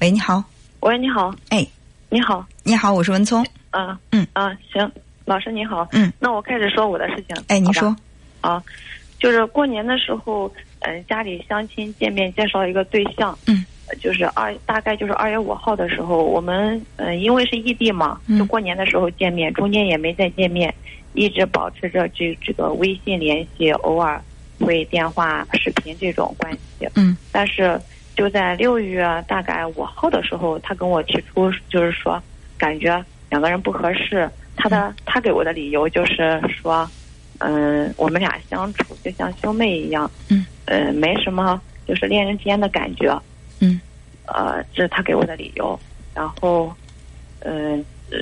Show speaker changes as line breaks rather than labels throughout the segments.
喂，你好。
喂，你好。
哎，
你好。
你好，我是文聪。
嗯
嗯
啊，行，老师你好。
嗯，
那我开始说我的事情。
哎，你说。
啊，就是过年的时候，嗯，家里相亲见面介绍一个对象。
嗯。
就是二大概就是二月五号的时候，我们嗯，因为是异地嘛，就过年的时候见面，中间也没再见面，一直保持着这这个微信联系，偶尔会电话、视频这种关系。
嗯。
但是就在六月大概五号的时候，他跟我提出，就是说感觉两个人不合适。他的他给我的理由就是说，嗯，我们俩相处就像兄妹一样。
嗯。
呃，没什么，就是恋人之间的感觉。
嗯，
呃，这是他给我的理由。然后，嗯呃，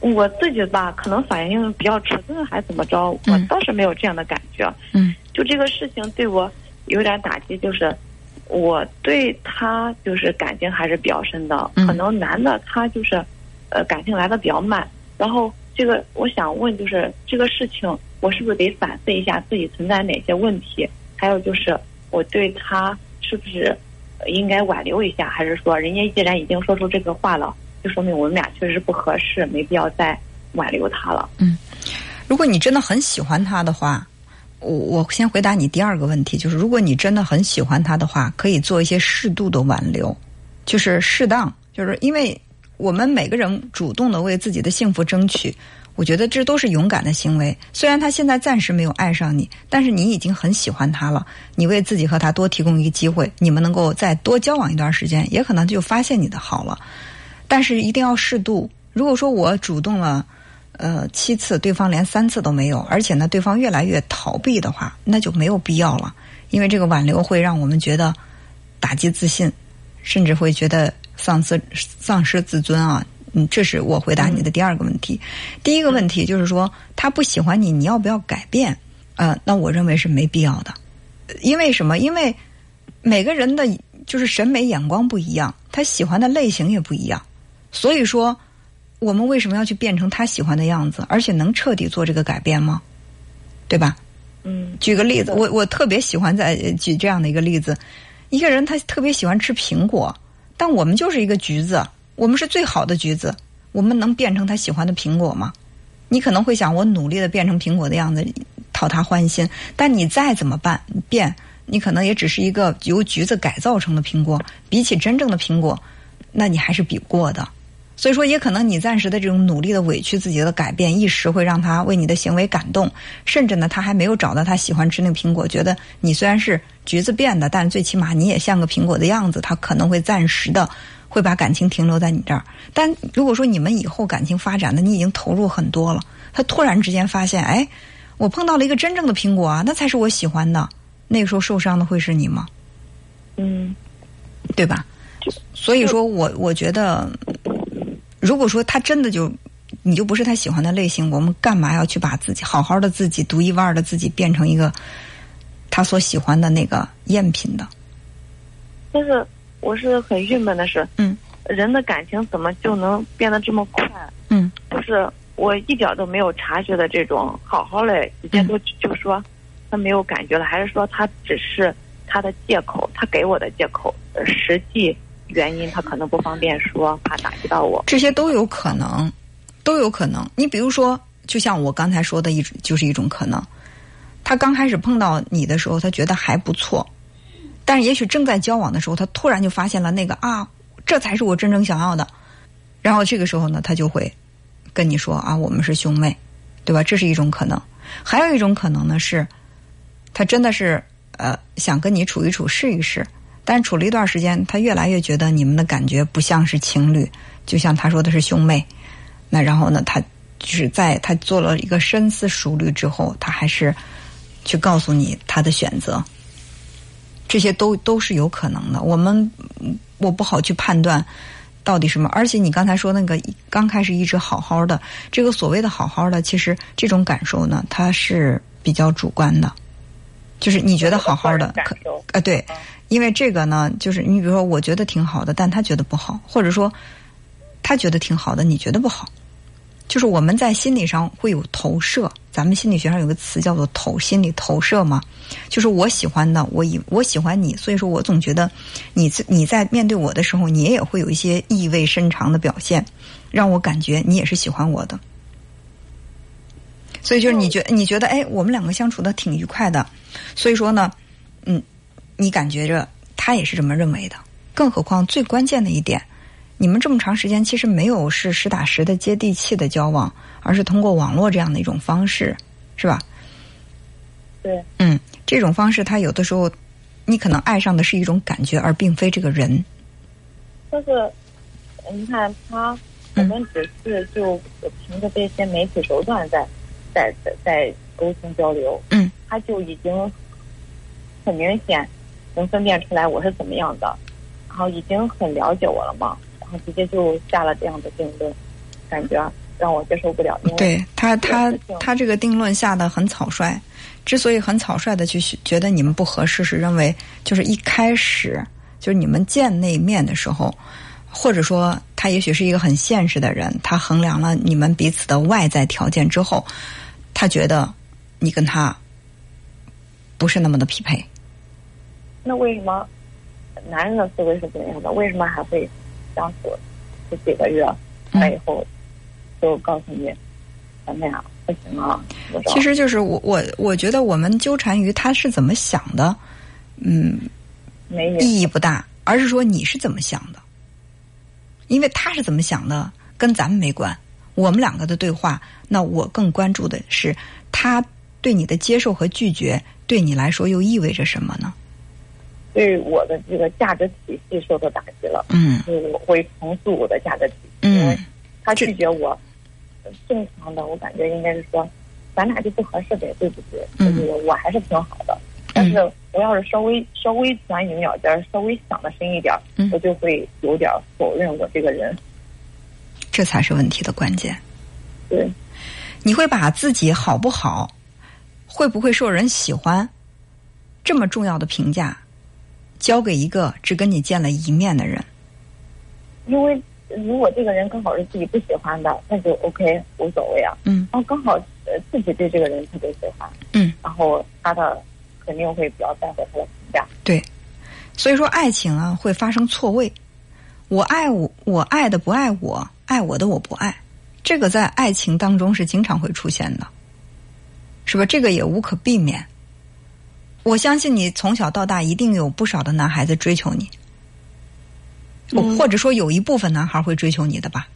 我自己吧，可能反应比较迟钝，还怎么着？我倒是没有这样的感觉。
嗯，
就这个事情对我有点打击，就是我对他就是感情还是比较深的。可能男的他就是呃感情来的比较慢。然后这个我想问，就是这个事情，我是不是得反思一下自己存在哪些问题？还有就是我对他是不是？应该挽留一下，还是说人家既然已经说出这个话了，就说明我们俩确实不合适，没必要再挽留他了。
嗯，如果你真的很喜欢他的话，我我先回答你第二个问题，就是如果你真的很喜欢他的话，可以做一些适度的挽留，就是适当，就是因为我们每个人主动的为自己的幸福争取。我觉得这都是勇敢的行为。虽然他现在暂时没有爱上你，但是你已经很喜欢他了。你为自己和他多提供一个机会，你们能够再多交往一段时间，也可能就发现你的好了。但是一定要适度。如果说我主动了，呃，七次，对方连三次都没有，而且呢，对方越来越逃避的话，那就没有必要了。因为这个挽留会让我们觉得打击自信，甚至会觉得丧失丧失自尊啊。嗯，这是我回答你的第二个问题。第一个问题就是说，他不喜欢你，你要不要改变？呃，那我认为是没必要的。因为什么？因为每个人的就是审美眼光不一样，他喜欢的类型也不一样。所以说，我们为什么要去变成他喜欢的样子？而且能彻底做这个改变吗？对吧？
嗯。
举个例子，我我特别喜欢在举这样的一个例子：一个人他特别喜欢吃苹果，但我们就是一个橘子。我们是最好的橘子，我们能变成他喜欢的苹果吗？你可能会想，我努力的变成苹果的样子，讨他欢心。但你再怎么办变，你可能也只是一个由橘子改造成的苹果，比起真正的苹果，那你还是比不过的。所以说，也可能你暂时的这种努力的委屈自己的改变，一时会让他为你的行为感动，甚至呢，他还没有找到他喜欢吃那个苹果，觉得你虽然是橘子变的，但最起码你也像个苹果的样子，他可能会暂时的。会把感情停留在你这儿，但如果说你们以后感情发展的你已经投入很多了，他突然之间发现，哎，我碰到了一个真正的苹果啊，那才是我喜欢的，那个时候受伤的会是你吗？
嗯，
对吧？所以说我我觉得，如果说他真的就你就不是他喜欢的类型，我们干嘛要去把自己好好的自己独一无二的自己变成一个他所喜欢的那个赝品的？
但是。我是很郁闷的是，
嗯，
人的感情怎么就能变得这么快？
嗯，
就是我一点都没有察觉的这种，好好的，直接都就说他没有感觉了，还是说他只是他的借口，他给我的借口，实际原因他可能不方便说，怕打击到我。
这些都有可能，都有可能。你比如说，就像我刚才说的一种，就是一种可能，他刚开始碰到你的时候，他觉得还不错。但是，也许正在交往的时候，他突然就发现了那个啊，这才是我真正想要的。然后这个时候呢，他就会跟你说啊，我们是兄妹，对吧？这是一种可能。还有一种可能呢，是他真的是呃想跟你处一处试一试，但处了一段时间，他越来越觉得你们的感觉不像是情侣，就像他说的是兄妹。那然后呢，他就是在他做了一个深思熟虑之后，他还是去告诉你他的选择。这些都都是有可能的，我们我不好去判断到底什么。而且你刚才说那个刚开始一直好好的，这个所谓的好好的，其实这种感受呢，它是比较主观的。就是你觉得好好的，可啊对，因为这个呢，就是你比如说，我觉得挺好的，但他觉得不好，或者说他觉得挺好的，你觉得不好，就是我们在心理上会有投射，咱们心理学上有个词叫做投心理投射嘛，就是我喜欢的，我以我喜欢你，所以说我总觉得你你在面对我的时候，你也会有一些意味深长的表现，让我感觉你也是喜欢我的。所以就是你觉你觉得哎，我们两个相处的挺愉快的，所以说呢，嗯，你感觉着他也是这么认为的。更何况最关键的一点。你们这么长时间其实没有是实打实的接地气的交往，而是通过网络这样的一种方式，是吧？
对。
嗯，这种方式，他有的时候，你可能爱上的是一种感觉，而并非这个人。
就是，你看他，我们只是就凭着这些媒体手段在在在在沟通交流。
嗯。
他就已经很明显能分辨出来我是怎么样的，然后已经很了解我了嘛。然后直接就下了这样的定论，感觉让我接受不了。
对他，他他这个定论下的很草率。之所以很草率的去觉得你们不合适，是认为就是一开始就是你们见那面的时候，或者说他也许是一个很现实的人，他衡量了你们彼此的外在条件之后，他觉得你跟他不是那么的匹配。
那为什么男人的思维是怎样的？为什么还会？相处这几个月，那以后就告诉你，咱们俩不行啊。
其实就是我我我觉得我们纠缠于他是怎么想的，嗯，
没
意义不大，而是说你是怎么想的，因为他是怎么想的跟咱们没关。我们两个的对话，那我更关注的是他对你的接受和拒绝，对你来说又意味着什么呢？
对我的这个价值体系受到打击了，嗯，我会重塑我的价值体系，因为他拒绝我，正常的我感觉应该是说，咱俩就不合适呗，对不对？嗯，我还是挺好的，但是我要是稍微稍微钻牛角尖，稍微想的深一点，我就会有点否认我这个人，
这才是问题的关键。
对，
你会把自己好不好，会不会受人喜欢，这么重要的评价？交给一个只跟你见了一面的人，
因为如果这个人刚好是自己不喜欢的，那就 OK 无所谓啊。
嗯。
然后刚好呃自己对这个人特别喜欢，
嗯。
然后他的肯定会比较在乎他的评价。
对，所以说爱情啊会发生错位。我爱我，我爱的不爱我，爱我的我不爱，这个在爱情当中是经常会出现的，是吧？这个也无可避免。我相信你从小到大一定有不少的男孩子追求你，或者说有一部分男孩会追求你的吧。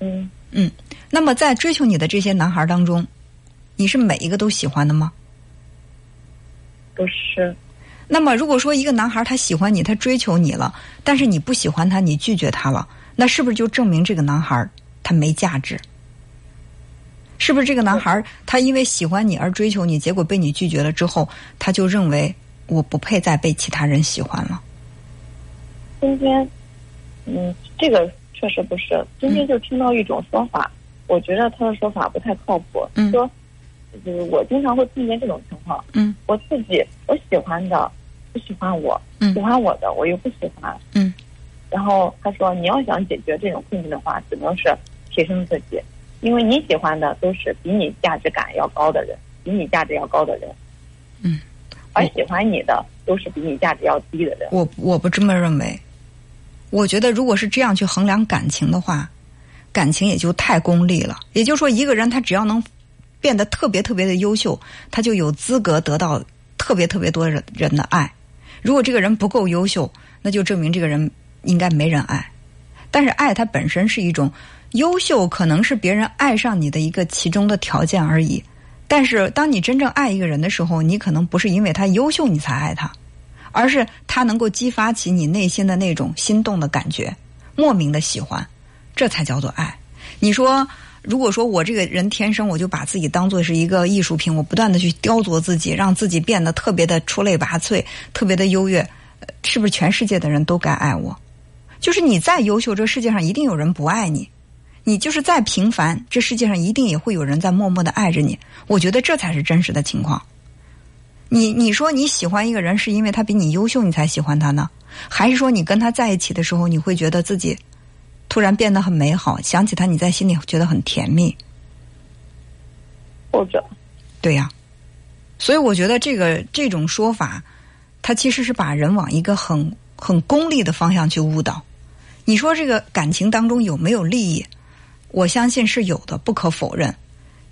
嗯
嗯，那么在追求你的这些男孩当中，你是每一个都喜欢的吗？
不是。
那么如果说一个男孩他喜欢你，他追求你了，但是你不喜欢他，你拒绝他了，那是不是就证明这个男孩他没价值？是不是这个男孩他因为喜欢你而追求你，结果被你拒绝了之后，他就认为我不配再被其他人喜欢了？
今天，嗯，这个确实不是。今天就听到一种说法，我觉得他的说法不太靠谱。说，就是我经常会碰见这种情况。
嗯，
我自己我喜欢的不喜欢我，喜欢我的我又不喜欢。
嗯，
然后他说，你要想解决这种困境的话，只能是提升自己。因为你喜欢的都是比你价值感要高的人，比你价值要高的人，
嗯，
而喜欢你的都是比你价值要低的人。
我我不这么认为，我觉得如果是这样去衡量感情的话，感情也就太功利了。也就是说，一个人他只要能变得特别特别的优秀，他就有资格得到特别特别多人人的爱。如果这个人不够优秀，那就证明这个人应该没人爱。但是爱它本身是一种。优秀可能是别人爱上你的一个其中的条件而已，但是当你真正爱一个人的时候，你可能不是因为他优秀你才爱他，而是他能够激发起你内心的那种心动的感觉，莫名的喜欢，这才叫做爱。你说，如果说我这个人天生我就把自己当做是一个艺术品，我不断的去雕琢自己，让自己变得特别的出类拔萃，特别的优越，是不是全世界的人都该爱我？就是你再优秀，这世界上一定有人不爱你。你就是再平凡，这世界上一定也会有人在默默的爱着你。我觉得这才是真实的情况。你你说你喜欢一个人是因为他比你优秀，你才喜欢他呢？还是说你跟他在一起的时候，你会觉得自己突然变得很美好，想起他你在心里觉得很甜蜜。
或者。
对呀，所以我觉得这个这种说法，它其实是把人往一个很很功利的方向去误导。你说这个感情当中有没有利益？我相信是有的，不可否认。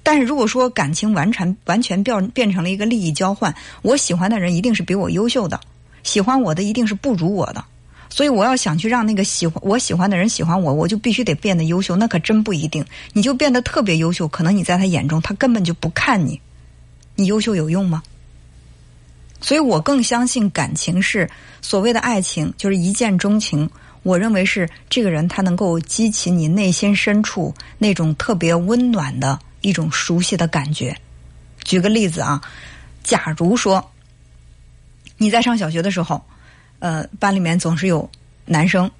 但是如果说感情完全完全变变成了一个利益交换，我喜欢的人一定是比我优秀的，喜欢我的一定是不如我的，所以我要想去让那个喜欢我喜欢的人喜欢我，我就必须得变得优秀，那可真不一定。你就变得特别优秀，可能你在他眼中他根本就不看你，你优秀有用吗？所以我更相信感情是所谓的爱情，就是一见钟情。我认为是这个人他能够激起你内心深处那种特别温暖的。一种熟悉的感觉。举个例子啊，假如说你在上小学的时候，呃，班里面总是有男生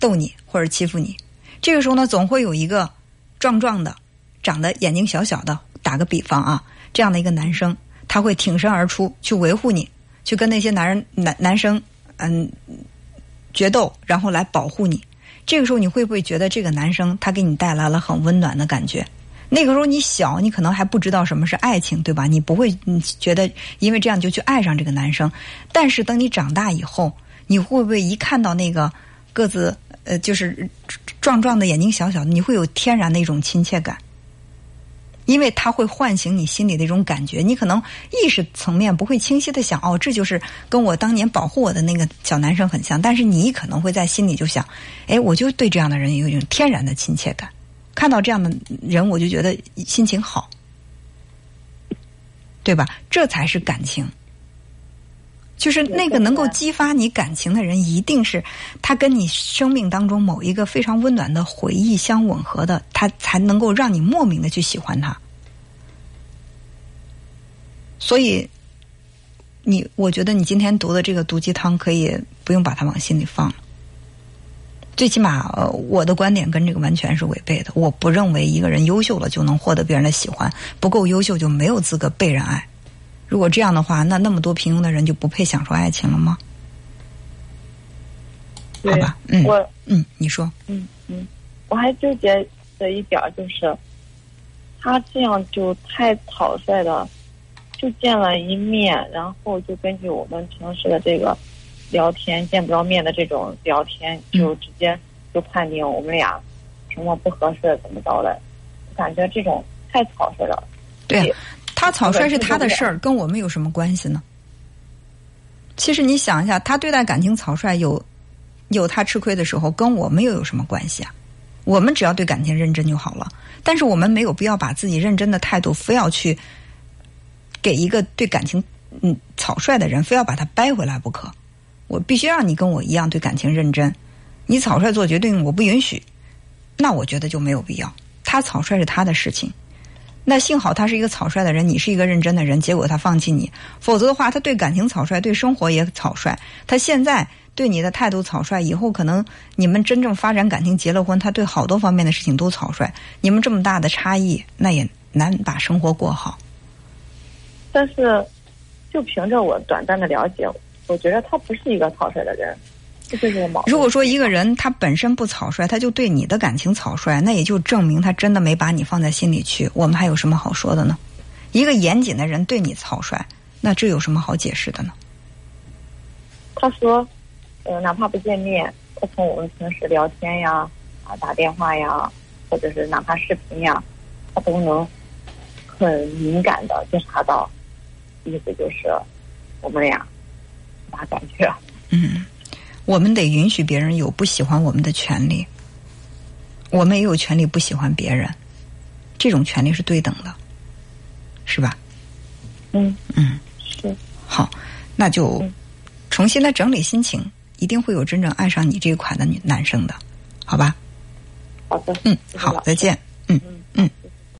逗你或者欺负你，这个时候呢，总会有一个壮壮的、长得眼睛小小的，打个比方啊，这样的一个男生，他会挺身而出去维护你，去跟那些男人男男生嗯决斗，然后来保护你。这个时候，你会不会觉得这个男生他给你带来了很温暖的感觉？那个时候你小，你可能还不知道什么是爱情，对吧？你不会你觉得因为这样就去爱上这个男生。但是等你长大以后，你会不会一看到那个个子呃，就是壮壮的眼睛小小的，你会有天然的一种亲切感？因为他会唤醒你心里的一种感觉。你可能意识层面不会清晰的想，哦，这就是跟我当年保护我的那个小男生很像。但是你可能会在心里就想，哎，我就对这样的人有一种天然的亲切感。看到这样的人，我就觉得心情好，对吧？这才是感情。就是那个能够激发你感情的人，一定是他跟你生命当中某一个非常温暖的回忆相吻合的，他才能够让你莫名的去喜欢他。所以，你我觉得你今天读的这个毒鸡汤，可以不用把它往心里放。最起码，呃，我的观点跟这个完全是违背的。我不认为一个人优秀了就能获得别人的喜欢，不够优秀就没有资格被人爱。如果这样的话，那那么多平庸的人就不配享受爱情了吗？好吧，嗯，
我
嗯，你说，
嗯嗯，我还纠结的一点就是，他这样就太草率的，就见了一面，然后就根据我们平时的这个。聊天见不着面的这种聊天，就直接就判定我们俩什么不合适怎么着的，感觉这种太草率了。
对，他草率是他的事儿，跟我们有什么关系呢？其实你想一下，他对待感情草率有有他吃亏的时候，跟我们又有什么关系啊？我们只要对感情认真就好了。但是我们没有必要把自己认真的态度非要去给一个对感情嗯草率的人，非要把他掰回来不可。我必须让你跟我一样对感情认真，你草率做决定我不允许，那我觉得就没有必要。他草率是他的事情，那幸好他是一个草率的人，你是一个认真的人，结果他放弃你，否则的话他对感情草率，对生活也草率。他现在对你的态度草率，以后可能你们真正发展感情结了婚，他对好多方面的事情都草率。你们这么大的差异，那也难把生活过好。
但是，就凭着我短暂的了解。我觉得他不是一个草率的人，这就是个矛
盾。如果说一个人他本身不草率，他就对你的感情草率，那也就证明他真的没把你放在心里去。我们还有什么好说的呢？一个严谨的人对你草率，那这有什么好解释的呢？
他说：“呃，哪怕不见面，他从我们平时聊天呀、啊打电话呀，或者是哪怕视频呀，他都能很敏感的觉察到，意思就是我们俩。”啥感觉？
嗯，我们得允许别人有不喜欢我们的权利，我们也有权利不喜欢别人，这种权利是对等的，是吧？
嗯
嗯，
是
好，那就重新来整理心情，一定会有真正爱上你这一款的女男生的，好吧？
好的，嗯，
好，再见，嗯。